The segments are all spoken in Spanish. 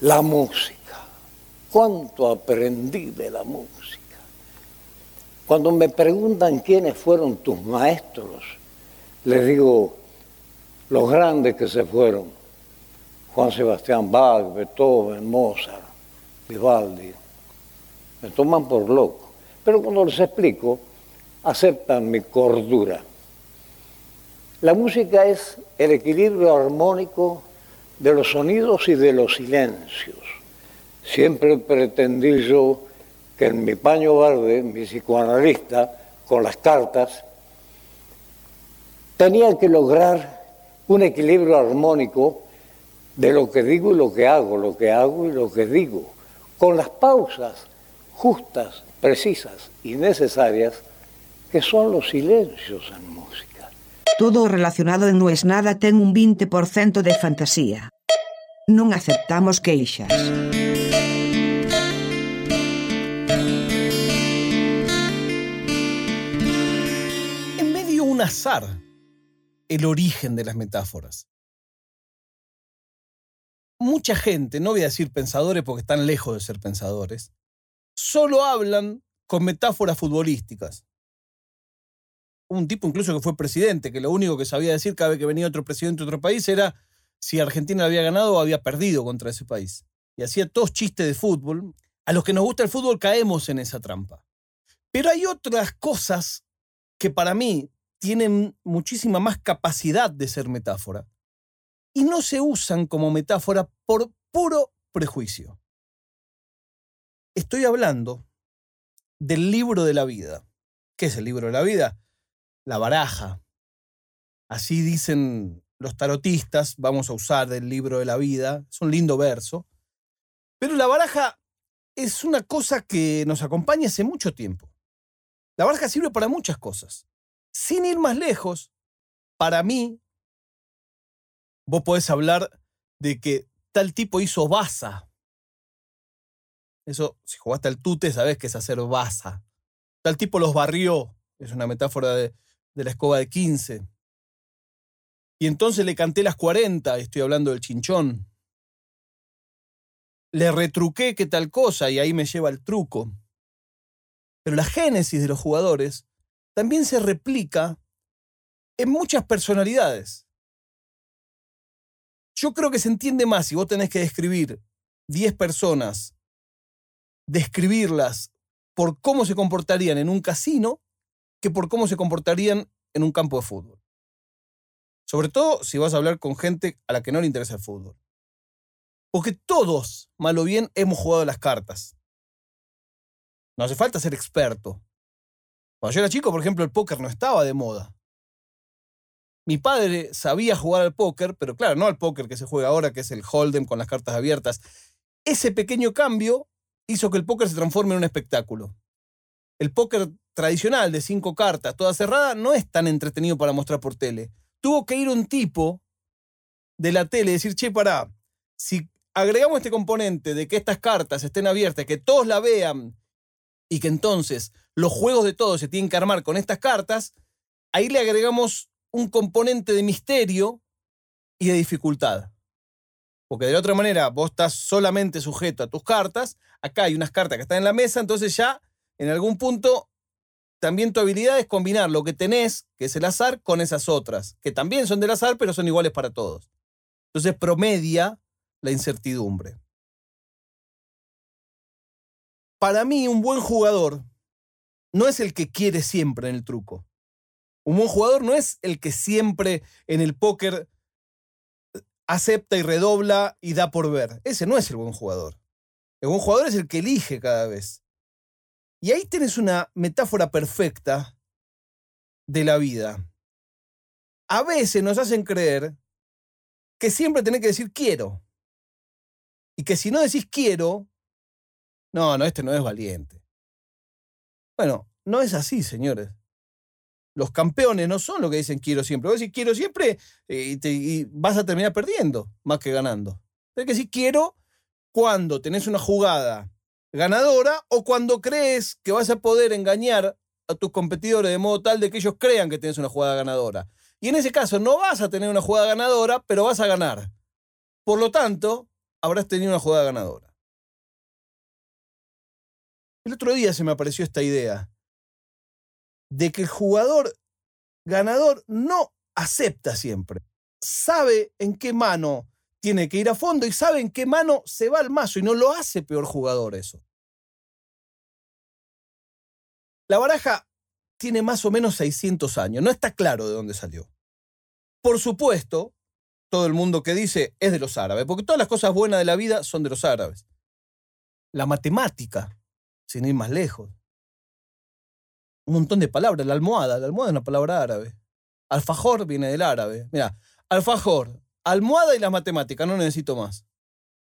La música. ¿Cuánto aprendí de la música? Cuando me preguntan quiénes fueron tus maestros, les digo los grandes que se fueron. Juan Sebastián Bach, Beethoven, Mozart, Vivaldi. Me toman por loco. Pero cuando les explico, aceptan mi cordura. La música es el equilibrio armónico de los sonidos y de los silencios. Siempre pretendí yo que en mi paño verde, mi psicoanalista, con las cartas, tenía que lograr un equilibrio armónico de lo que digo y lo que hago, lo que hago y lo que digo, con las pausas justas, precisas y necesarias que son los silencios en música. Todo relacionado en No es nada ten un 20% de fantasía. Non aceptamos queixas. En medio un azar el origen de las metáforas. Mucha gente, no voy a decir pensadores porque están lejos de ser pensadores, solo hablan con metáforas futbolísticas un tipo incluso que fue presidente, que lo único que sabía decir cada vez que venía otro presidente de otro país era si Argentina había ganado o había perdido contra ese país. Y hacía todos chistes de fútbol. A los que nos gusta el fútbol caemos en esa trampa. Pero hay otras cosas que para mí tienen muchísima más capacidad de ser metáfora y no se usan como metáfora por puro prejuicio. Estoy hablando del libro de la vida. ¿Qué es el libro de la vida? La baraja. Así dicen los tarotistas, vamos a usar del libro de la vida, es un lindo verso. Pero la baraja es una cosa que nos acompaña hace mucho tiempo. La baraja sirve para muchas cosas. Sin ir más lejos, para mí, vos podés hablar de que tal tipo hizo baza. Eso, si jugaste al tute, sabés que es hacer baza. Tal tipo los barrió. Es una metáfora de, de la escoba de 15. Y entonces le canté las 40, estoy hablando del chinchón. Le retruqué que tal cosa y ahí me lleva el truco. Pero la génesis de los jugadores también se replica en muchas personalidades. Yo creo que se entiende más si vos tenés que describir 10 personas, describirlas por cómo se comportarían en un casino, que por cómo se comportarían en un campo de fútbol. Sobre todo si vas a hablar con gente a la que no le interesa el fútbol. Porque todos, mal o bien, hemos jugado las cartas. No hace falta ser experto. Cuando yo era chico, por ejemplo, el póker no estaba de moda. Mi padre sabía jugar al póker, pero claro, no al póker que se juega ahora, que es el hold'em con las cartas abiertas. Ese pequeño cambio hizo que el póker se transforme en un espectáculo. El póker tradicional de cinco cartas, toda cerrada, no es tan entretenido para mostrar por tele. Tuvo que ir un tipo de la tele y decir, che, pará, si agregamos este componente de que estas cartas estén abiertas, que todos la vean y que entonces los juegos de todos se tienen que armar con estas cartas, ahí le agregamos un componente de misterio y de dificultad. Porque de la otra manera vos estás solamente sujeto a tus cartas, acá hay unas cartas que están en la mesa, entonces ya en algún punto también tu habilidad es combinar lo que tenés, que es el azar, con esas otras, que también son del azar, pero son iguales para todos. Entonces promedia la incertidumbre. Para mí, un buen jugador no es el que quiere siempre en el truco. Un buen jugador no es el que siempre en el póker acepta y redobla y da por ver. Ese no es el buen jugador. El buen jugador es el que elige cada vez. Y ahí tienes una metáfora perfecta de la vida. A veces nos hacen creer que siempre tenés que decir quiero. Y que si no decís quiero, no, no, este no es valiente. Bueno, no es así, señores. Los campeones no son lo que dicen quiero siempre. Vos decís quiero siempre eh, y, vas a terminar perdiendo más que ganando. Tienes que decir quiero cuando tenés una jugada ganadora o cuando crees que vas a poder engañar a tus competidores de modo tal de que ellos crean que tienes una jugada ganadora. Y en ese caso no vas a tener una jugada ganadora, pero vas a ganar. Por lo tanto, habrás tenido una jugada ganadora. El otro día se me apareció esta idea de que el jugador ganador no acepta siempre. Sabe en qué mano tiene que ir a fondo y sabe en qué mano se va al mazo y no lo hace peor jugador eso. La baraja tiene más o menos 600 años, no está claro de dónde salió. Por supuesto, todo el mundo que dice es de los árabes, porque todas las cosas buenas de la vida son de los árabes. La matemática, sin ir más lejos. Un montón de palabras. La almohada. La almohada es una palabra árabe. Alfajor viene del árabe. Mira, alfajor, almohada y las matemáticas. No necesito más.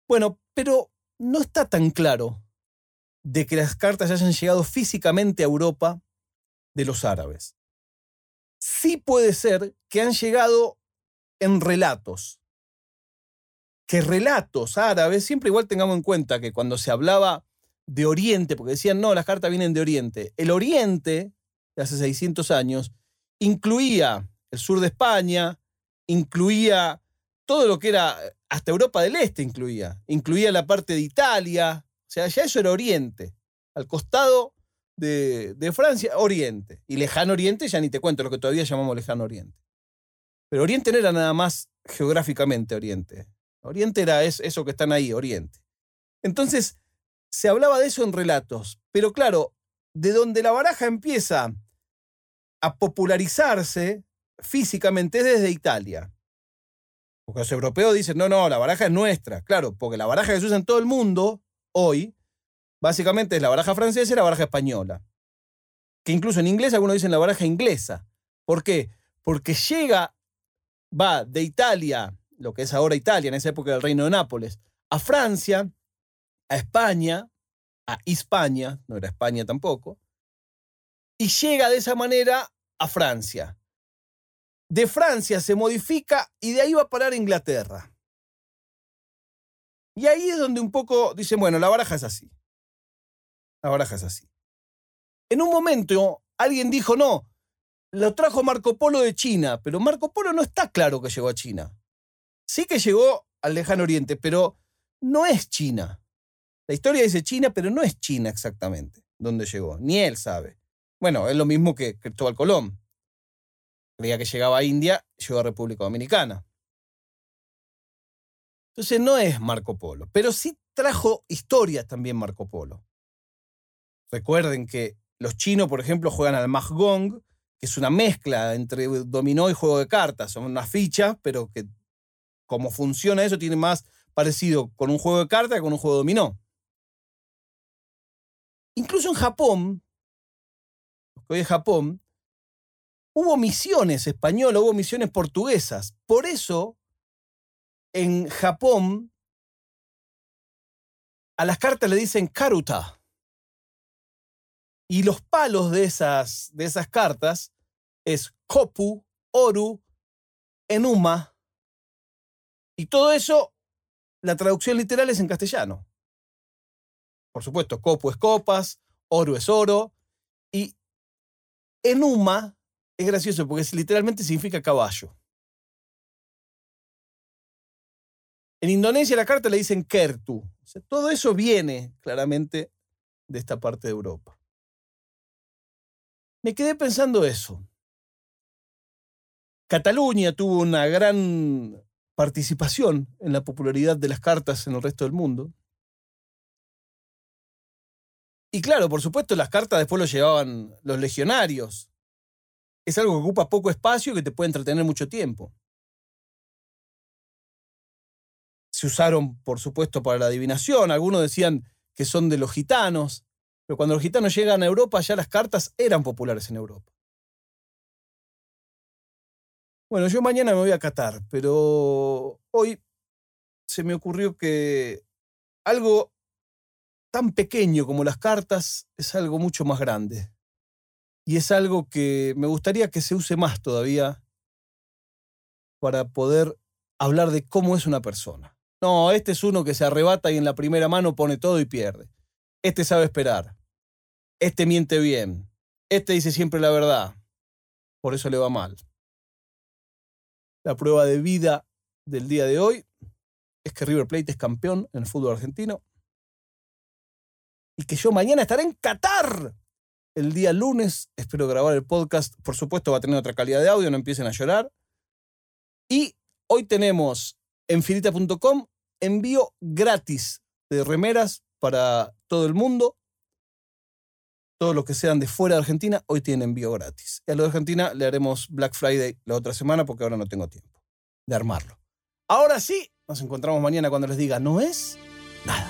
Bueno, pero no está tan claro de que las cartas hayan llegado físicamente a Europa de los árabes. Sí puede ser que han llegado en relatos. Que relatos árabes, siempre igual tengamos en cuenta que cuando se hablaba de Oriente, porque decían, no, las cartas vienen de Oriente. El Oriente, de hace 600 años, incluía el sur de España, incluía todo lo que era, hasta Europa del Este incluía, incluía la parte de Italia, o sea, ya eso era Oriente, al costado de, de Francia, Oriente. Y lejano Oriente, ya ni te cuento lo que todavía llamamos lejano Oriente. Pero Oriente no era nada más geográficamente Oriente. Oriente era eso que están ahí, Oriente. Entonces, se hablaba de eso en relatos, pero claro, de donde la baraja empieza a popularizarse físicamente es desde Italia. Porque los europeos dicen, no, no, la baraja es nuestra. Claro, porque la baraja que se usa en todo el mundo hoy, básicamente es la baraja francesa y la baraja española. Que incluso en inglés algunos dicen la baraja inglesa. ¿Por qué? Porque llega, va de Italia, lo que es ahora Italia, en esa época del Reino de Nápoles, a Francia, a España, a España, no era España tampoco, y llega de esa manera a Francia. De Francia se modifica y de ahí va a parar Inglaterra. Y ahí es donde un poco dicen, bueno, la baraja es así. La baraja es así. En un momento alguien dijo, no, lo trajo Marco Polo de China, pero Marco Polo no está claro que llegó a China. Sí que llegó al lejano oriente, pero no es China. La historia dice China, pero no es China exactamente donde llegó. Ni él sabe. Bueno, es lo mismo que Cristóbal Colón. Que llegaba a India, llegó a República Dominicana. Entonces no es Marco Polo, pero sí trajo historias también Marco Polo. Recuerden que los chinos, por ejemplo, juegan al Mahgong, que es una mezcla entre dominó y juego de cartas. Son unas fichas, pero que como funciona eso tiene más parecido con un juego de cartas que con un juego de dominó. Incluso en Japón, hoy es Japón, hubo misiones españolas, hubo misiones portuguesas. Por eso, en Japón, a las cartas le dicen karuta. Y los palos de esas, de esas cartas es kopu, oru, enuma. Y todo eso, la traducción literal es en castellano. Por supuesto, copo es copas, oro es oro. Y enuma es gracioso porque literalmente significa caballo. En Indonesia la carta le dicen kertu. todo eso viene claramente de esta parte de Europa. Me quedé pensando eso. Cataluña tuvo una gran participación en la popularidad de las cartas en el resto del mundo. Y claro, por supuesto, las cartas después lo llevaban los legionarios. Es algo que ocupa poco espacio y que te puede entretener mucho tiempo. Se usaron, por supuesto, para la adivinación. Algunos decían que son de los gitanos. Pero cuando los gitanos llegan a Europa, ya las cartas eran populares en Europa. Bueno, yo mañana me voy a Qatar, pero hoy se me ocurrió que algo tan pequeño como las cartas es algo mucho más grande. Y es algo que me gustaría que se use más todavía para poder hablar de cómo es una persona. No, este es uno que se arrebata y en la primera mano pone todo y pierde. Este sabe esperar. Este miente bien. Este dice siempre la verdad. Por eso le va mal. La prueba de vida del día de hoy es que River Plate es campeón en el fútbol argentino. Y que yo mañana estaré en Qatar. El día lunes espero grabar el podcast. Por supuesto va a tener otra calidad de audio, no empiecen a llorar. Y hoy tenemos en finita.com envío gratis de remeras para todo el mundo. Todos los que sean de fuera de Argentina hoy tienen envío gratis. Y a los de Argentina le haremos Black Friday la otra semana porque ahora no tengo tiempo de armarlo. Ahora sí, nos encontramos mañana cuando les diga no es nada.